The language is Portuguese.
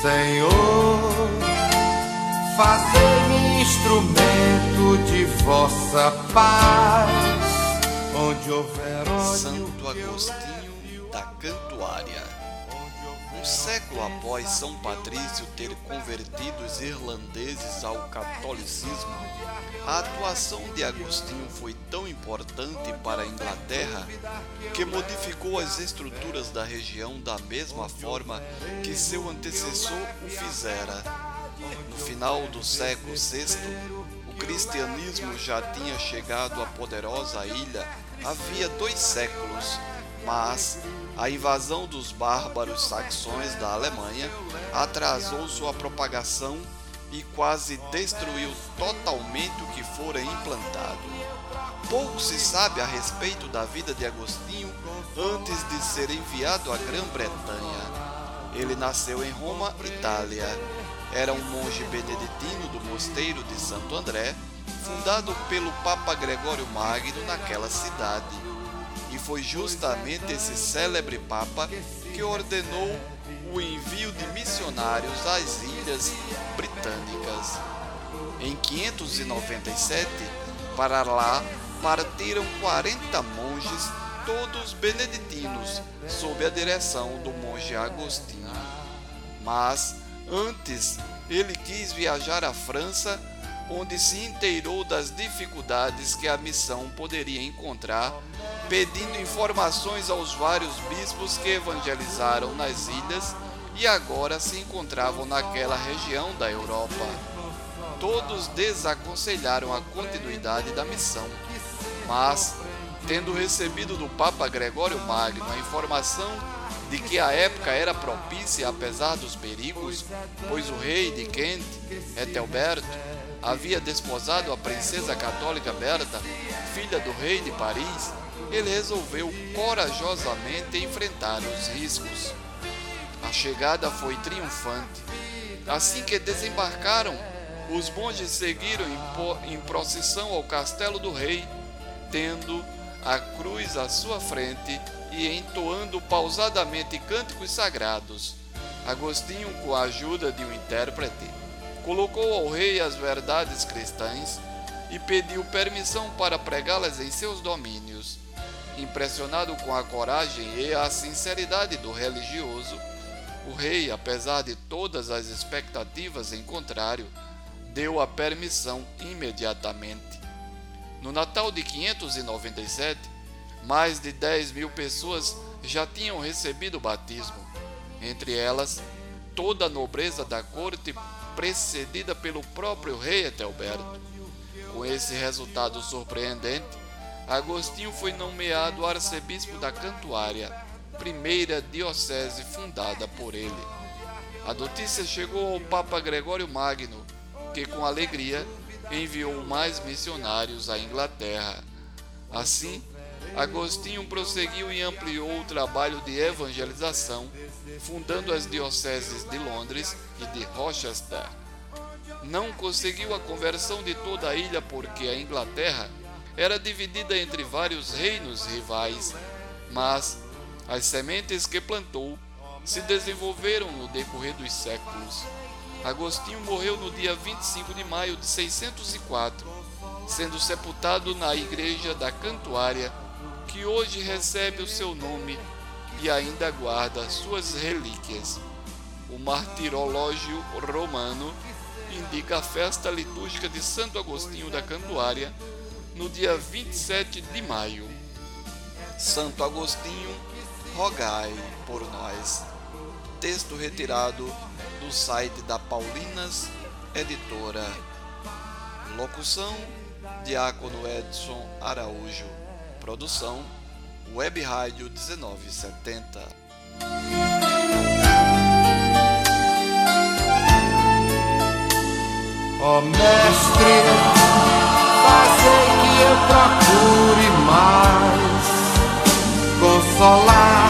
Senhor, fazei-me instrumento de vossa paz, onde houver ódio, Santo Agostinho da Cantuária. Um século após São Patrício ter convertido os irlandeses ao catolicismo, a atuação de Agostinho foi tão importante para a Inglaterra que modificou as estruturas da região da mesma forma que seu antecessor o fizera. No final do século VI, o cristianismo já tinha chegado à poderosa ilha havia dois séculos, mas a invasão dos bárbaros saxões da Alemanha atrasou sua propagação e quase destruiu totalmente o que fora implantado. Pouco se sabe a respeito da vida de Agostinho antes de ser enviado à Grã-Bretanha. Ele nasceu em Roma, Itália. Era um monge beneditino do mosteiro de Santo André, fundado pelo Papa Gregório Magno naquela cidade foi justamente esse célebre Papa que ordenou o envio de missionários às ilhas britânicas. Em 597, para lá partiram 40 monges, todos beneditinos, sob a direção do monge Agostinho. Mas, antes, ele quis viajar à França, onde se inteirou das dificuldades que a missão poderia encontrar pedindo informações aos vários bispos que evangelizaram nas ilhas e agora se encontravam naquela região da Europa. Todos desaconselharam a continuidade da missão, mas, tendo recebido do Papa Gregório Magno a informação de que a época era propícia apesar dos perigos, pois o rei de Kent, Ethelberto, havia desposado a princesa católica Berta, filha do rei de Paris, ele resolveu corajosamente enfrentar os riscos. A chegada foi triunfante. Assim que desembarcaram, os monges seguiram em procissão ao castelo do rei, tendo a cruz à sua frente e entoando pausadamente cânticos sagrados. Agostinho, com a ajuda de um intérprete, colocou ao rei as verdades cristãs e pediu permissão para pregá-las em seus domínios. Impressionado com a coragem e a sinceridade do religioso, o rei, apesar de todas as expectativas em contrário, deu a permissão imediatamente. No Natal de 597, mais de 10 mil pessoas já tinham recebido o batismo, entre elas toda a nobreza da corte, precedida pelo próprio rei Etelberto. Com esse resultado surpreendente, Agostinho foi nomeado arcebispo da Cantuária, primeira diocese fundada por ele. A notícia chegou ao Papa Gregório Magno, que com alegria enviou mais missionários à Inglaterra. Assim, Agostinho prosseguiu e ampliou o trabalho de evangelização, fundando as dioceses de Londres e de Rochester. Não conseguiu a conversão de toda a ilha porque a Inglaterra era dividida entre vários reinos rivais, mas as sementes que plantou se desenvolveram no decorrer dos séculos. Agostinho morreu no dia 25 de maio de 604, sendo sepultado na igreja da Cantuária, que hoje recebe o seu nome e ainda guarda suas relíquias. O martirológio romano indica a festa litúrgica de Santo Agostinho da Cantuária, no dia 27 de maio. Santo Agostinho, rogai por nós. Texto retirado do site da Paulinas Editora. Locução: Diácono Edson Araújo. Produção Web Rádio 1970. Ó oh, mestre, fazei que eu procure mais consolar